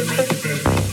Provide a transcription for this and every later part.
Demente.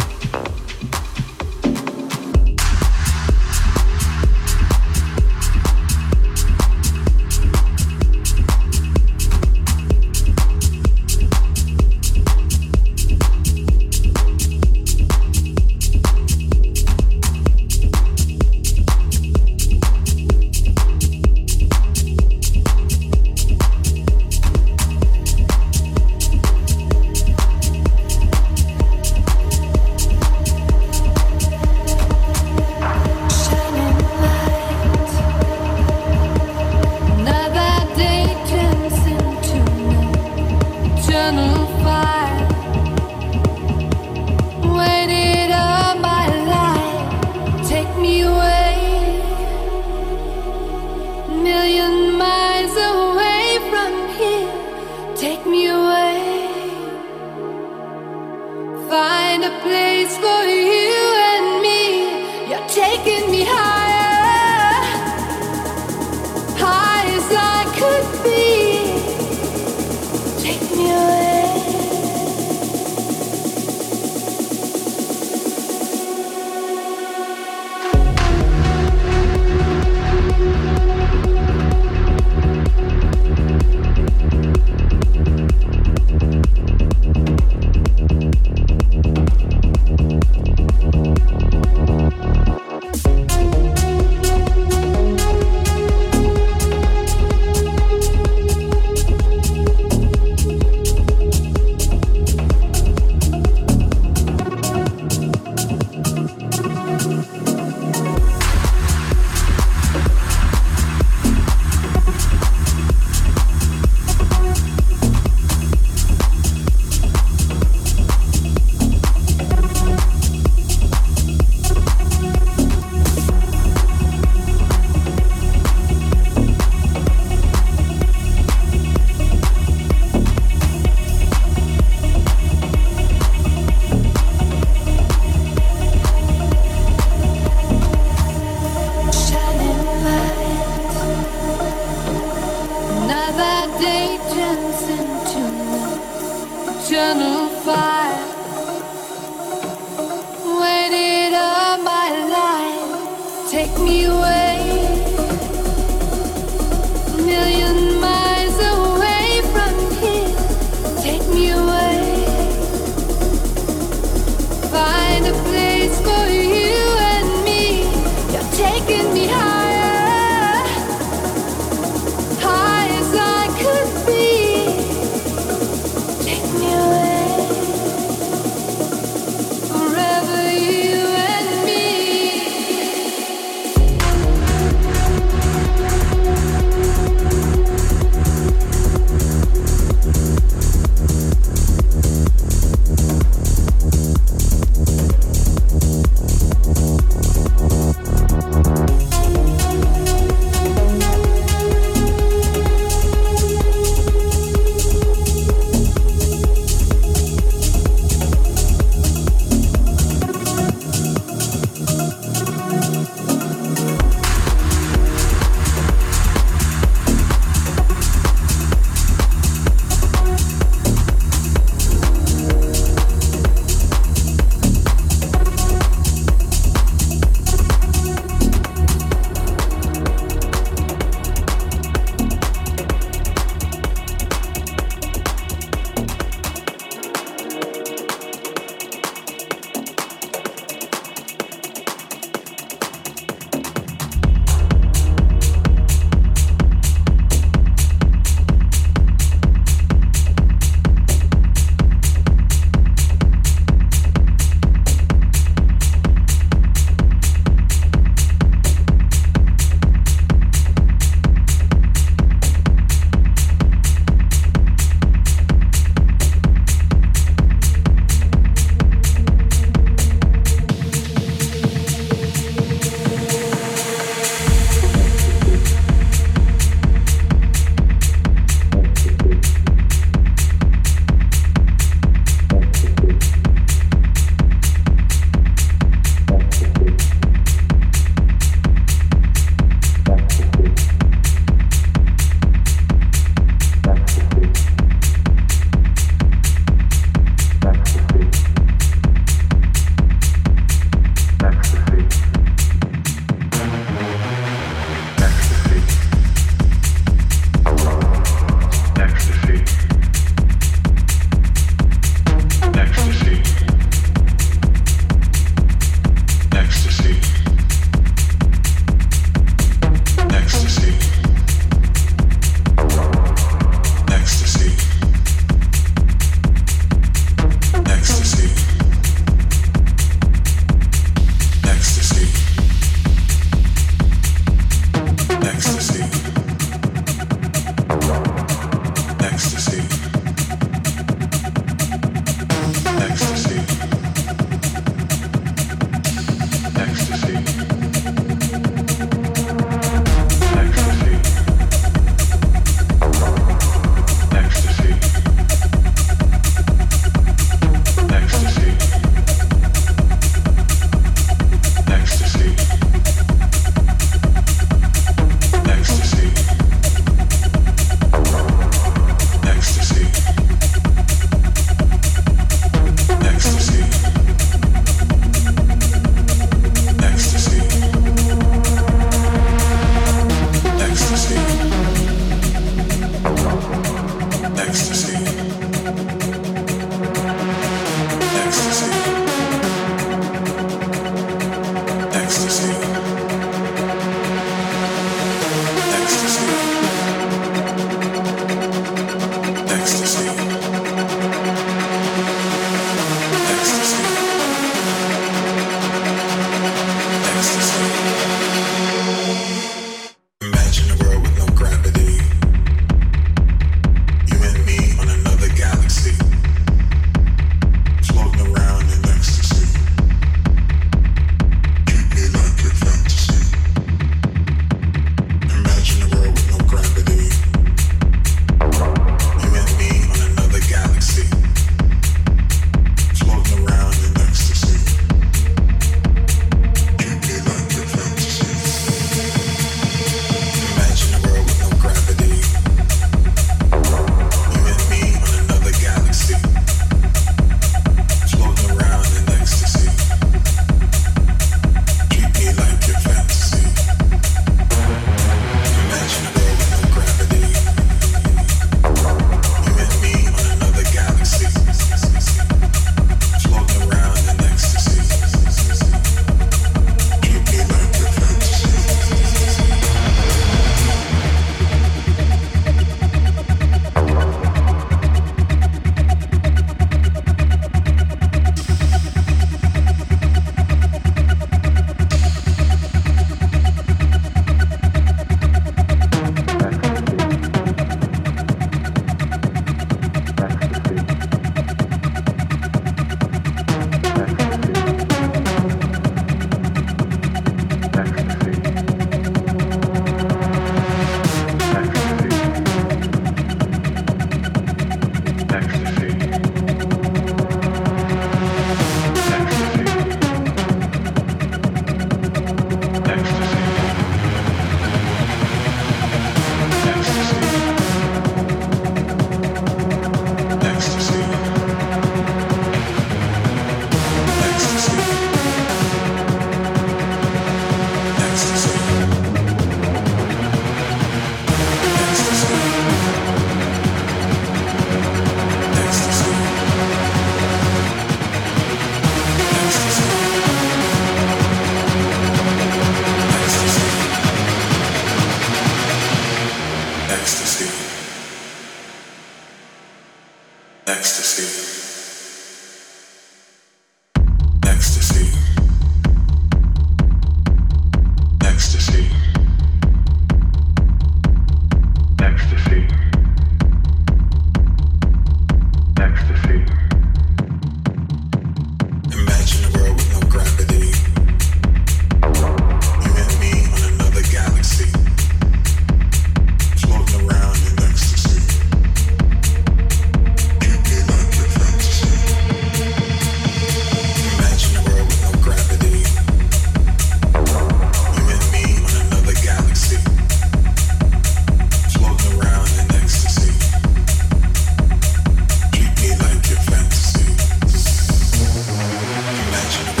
Message.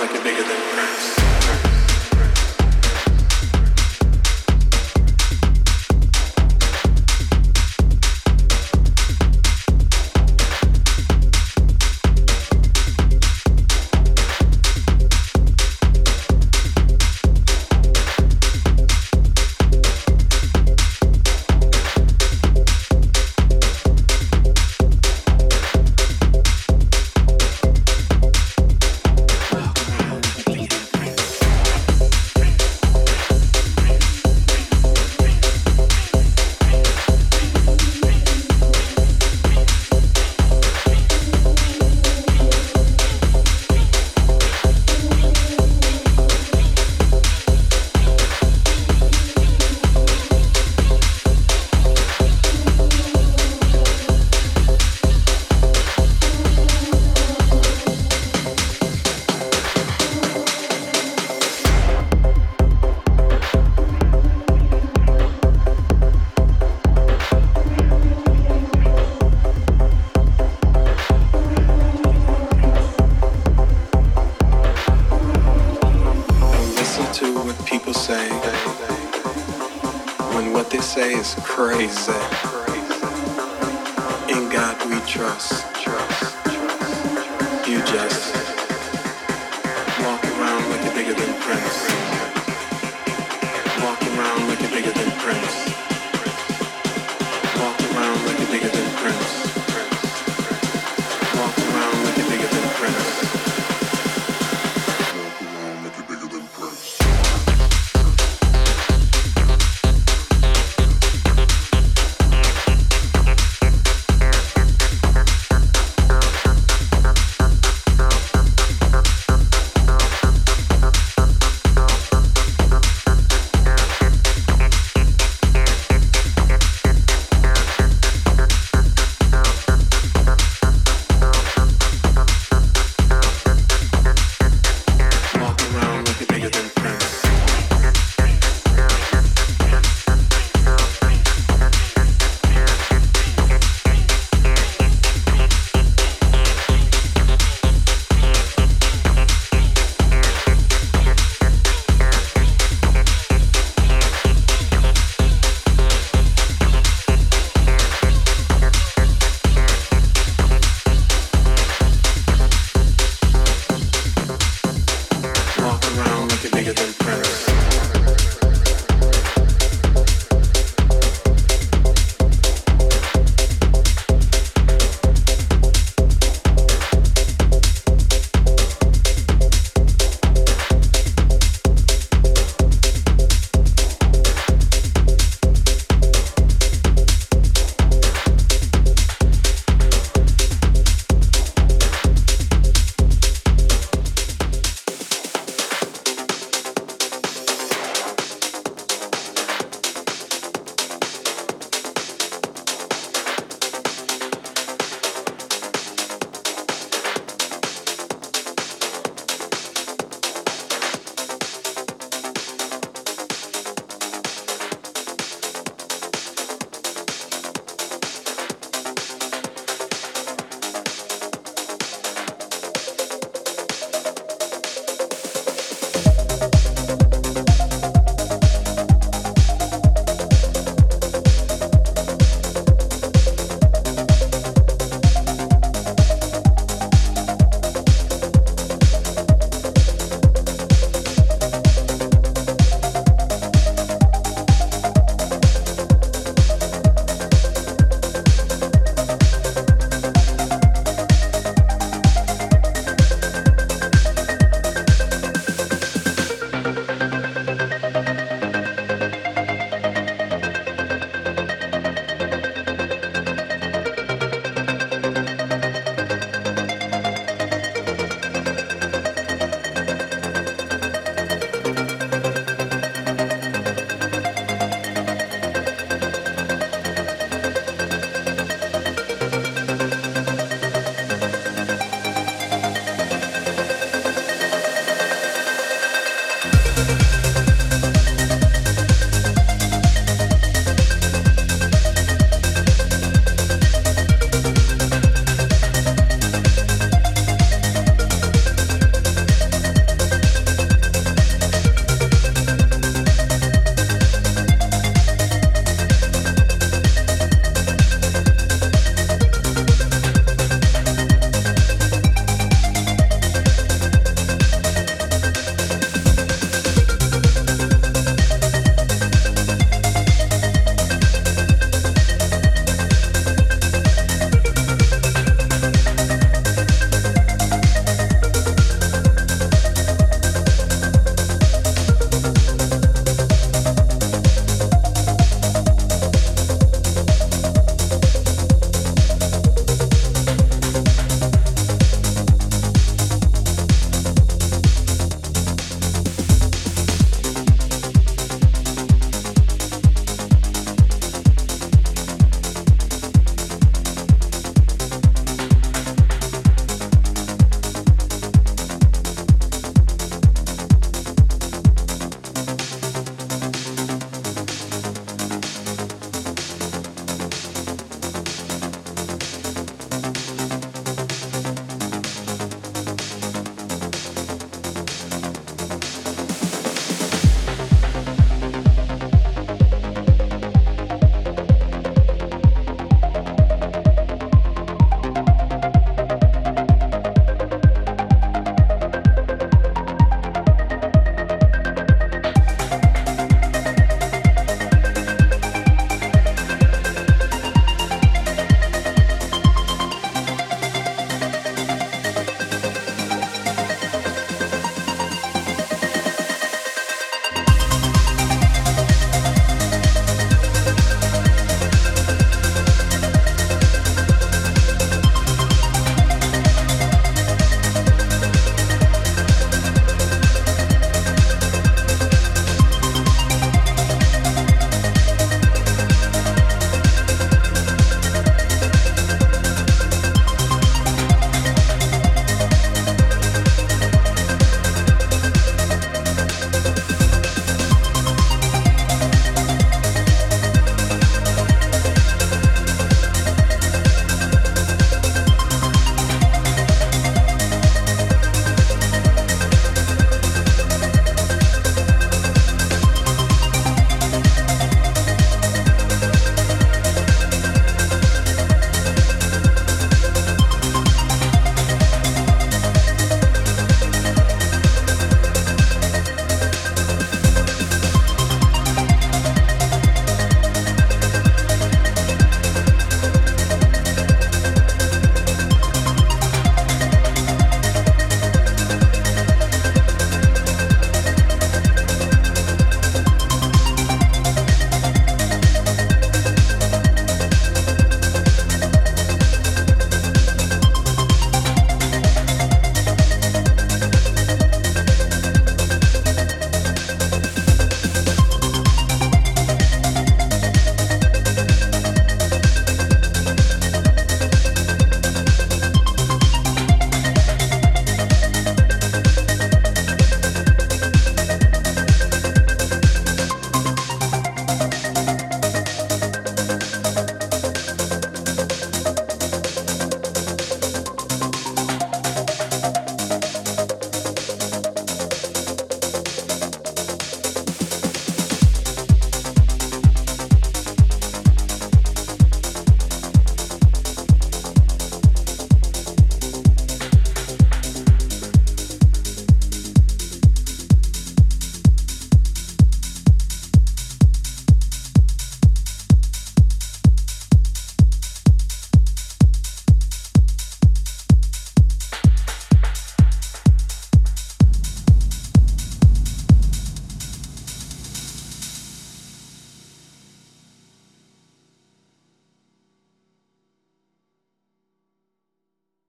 Like a bigger than say